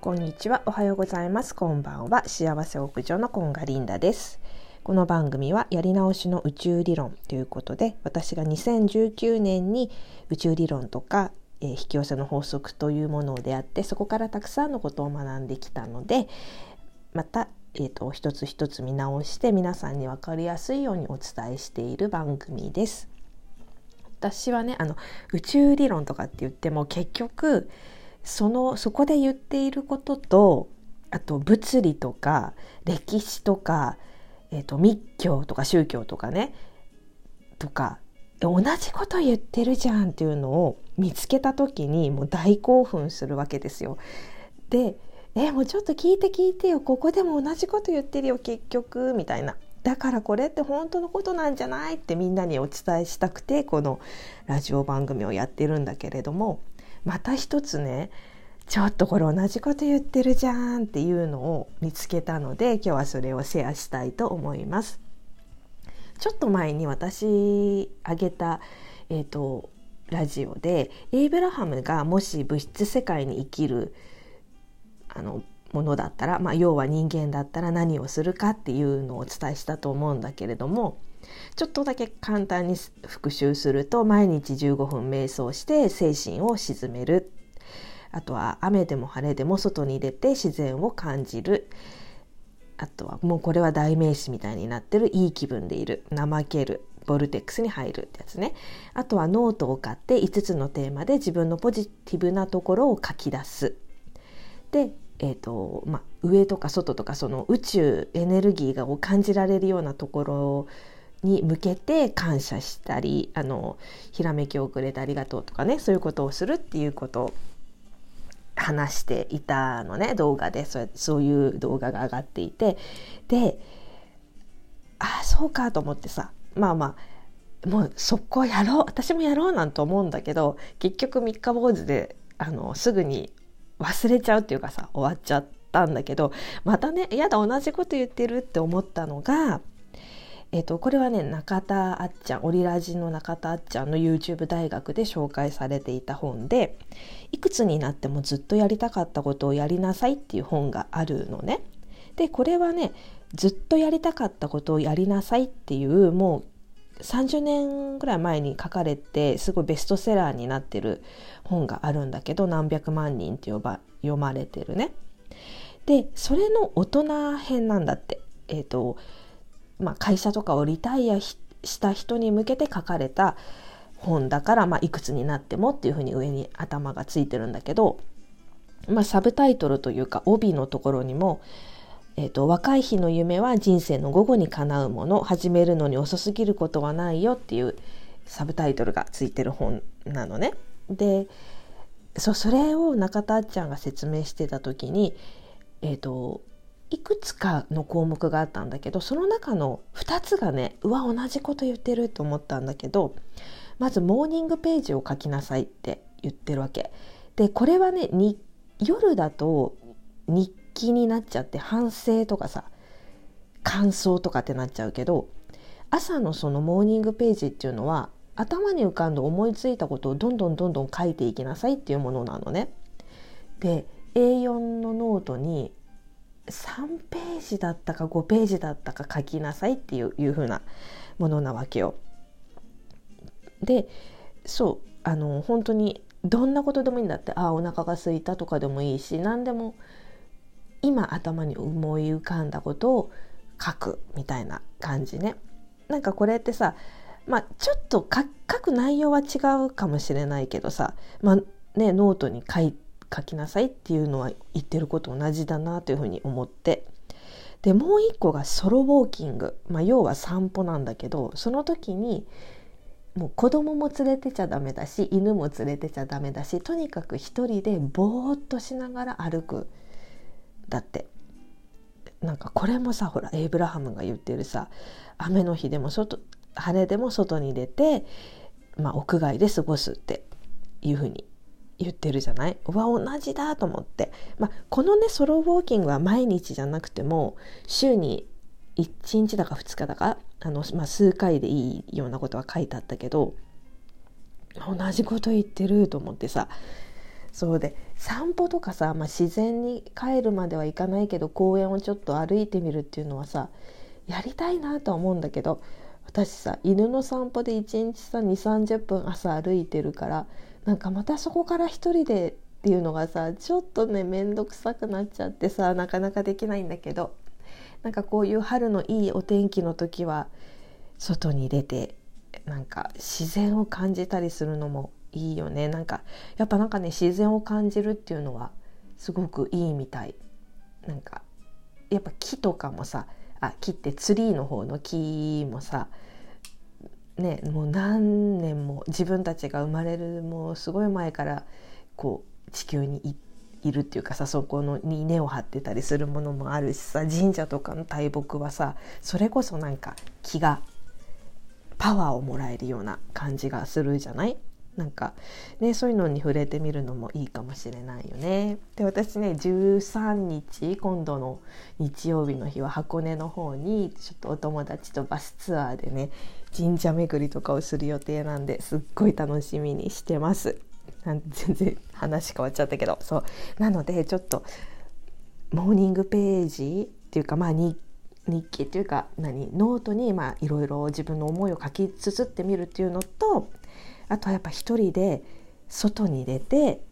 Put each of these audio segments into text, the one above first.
こんにちは。おはようございます。こんばんは。幸せ屋上のコンガリンダです。この番組はやり直しの宇宙理論ということで、私が2019年に宇宙理論とか、えー、引き寄せの法則というものを出会って、そこからたくさんのことを学んできたので、また、えーと、一つ一つ見直して皆さんに分かりやすいようにお伝えしている番組です。私はねあの宇宙理論とかって言っても結局そのそこで言っていることとあと物理とか歴史とか、えーと、密教とか宗教とかねとか同じこと言ってるじゃんっていうのを見つけた時にもう大興奮するわけですよ。でえもうちょっと聞いて聞いてよ。ここでも同じこと言ってるよ結局。みたいな。だからこれって本当のことなんじゃないってみんなにお伝えしたくてこのラジオ番組をやってるんだけれどもまた一つねちょっとこれ同じこと言ってるじゃんっていうのを見つけたので今日はそれをシェアしたいと思います。ちょっと前に私あげた、えーと、ラジオでエイブラハムがもし物質世界に生きるあのものだったら、まあ、要は人間だったら何をするかっていうのをお伝えしたと思うんだけれどもちょっとだけ簡単に復習すると毎日15分瞑想して精神を鎮める。あとは雨でも晴れでも外に出て自然を感じる。あとはもうこれは代名詞みたいになってる。いい気分でいる。怠ける。ボルテックスに入るってやつね。あとはノートを買って5つのテーマで自分のポジティブなところを書き出す。でえーとまあ、上とか外とかその宇宙エネルギーを感じられるようなところをに向けて感謝したりあのひらめきをくれてありがとうとかねそういうことをするっていうことを話していたのね動画で。そうそういう動画が上がっていて。でああそうかと思ってさまあまあもう速攻やろう私もやろうなんて思うんだけど結局三日坊主であのすぐに忘れちゃうっていうかさ終わっちゃったんだけどまたねやだ同じこと言ってるって思ったのがえーと、これはね中田あっちゃんオリラジの中田あっちゃんの YouTube 大学で紹介されていた本でいくつになってもずっとやりたかったことをやりなさいっていう本があるのね。でこれはねずっとやりたかったことをやりなさいっていうもう30年ぐらい前に書かれてすごいベストセラーになってる本があるんだけど何百万人って呼ば読まれてるね。でそれの大人編なんだって。えっ、ー、とまあ、会社とかをリタイアした人に向けて書かれた本だから、まあ、いくつになってもっていうふうに上に頭がついてるんだけど、まあ、サブタイトルというか帯のところにもえーと、若い日の夢は人生の午後に叶うもの始めるのに遅すぎることはないよっていうサブタイトルがついてる本なのね。でそれを中田あっちゃんが説明してた時に、えーといくつかの項目があったんだけどその中の2つがねうわ同じこと言ってると思ったんだけどまずモーニングページを書きなさいって言ってるわけ。でこれはねに夜だと日記になっちゃって反省とかさ感想とかってなっちゃうけど朝のそのモーニングページっていうのは頭に浮かんで思いついたことをどんどんどんどん書いていきなさいっていうものなのね。で A4 のノートに3ページだったか5ページだったか書きなさいっていういう風なものなわけよ。でそうあの本当にどんなことでもいいんだってああお腹が空いたとかでもいいし何でも今頭に思い浮かんだことを書くみたいな感じね。なんかこれってさまあちょっと書く内容は違うかもしれないけどさ、まあね、ノートに書いて書きなさいっていうのは言ってること同じだなというふうに思って。でもう一個がソロウォーキング、まあ、要は散歩なんだけどその時にもう子供も連れてちゃダメだし犬も連れてちゃダメだしとにかく一人でぼーっとしながら歩く。だって。なんかこれもさほらエイブラハムが言ってるさ雨の日でも外晴れでも外に出て、まあ、屋外で過ごすっていうふうに言ってるじゃない？うわ同じだと思って、まあ、このねソロウォーキングは毎日じゃなくても週に1日だか2日だかあの、まあ、数回でいいようなことは書いてあったけど同じこと言ってると思ってさ。そうで散歩とかさ、まあ、自然に帰るまではいかないけど公園をちょっと歩いてみるっていうのはさやりたいなとは思うんだけど私さ犬の散歩で1日さ2 3 0分朝歩いてるからなんかまたそこから一人でっていうのがさちょっとね面倒くさくなっちゃってさなかなかできないんだけどなんかこういう春のいいお天気の時は外に出てなんか自然を感じたりするのもいいよね。なんかやっぱなんかね自然を感じるっていうのはすごくいいみたい。なんかやっぱ木とかもさあ木ってツリーの方の木もさねもう何年も自分たちが生まれるもうすごい前からこう地球にいるっていうかさそこのに根を張ってたりするものもあるしさ神社とかの大木はさそれこそなんか気がパワーをもらえるような感じがするじゃない？なんかねそういうのに触れてみるのもいいかもしれないよね。で私ね13日今度の日曜日の日は箱根の方にちょっとお友達とバスツアーでね神社巡りとかをする予定なんですっごい楽しみにしてます。なん 全然話変わっちゃったけどそうなのでちょっとモーニングページっていうかまあ日日記っていうか何？ノートにまあいろいろ自分の思いを書き綴ってみるっていうのとあとはやっぱ一人で外に出て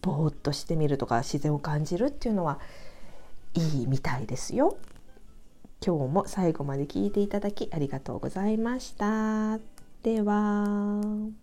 ぼーっとしてみるとか自然を感じるっていうのはいいみたいですよ。今日も最後まで聞いていただきありがとうございました。では。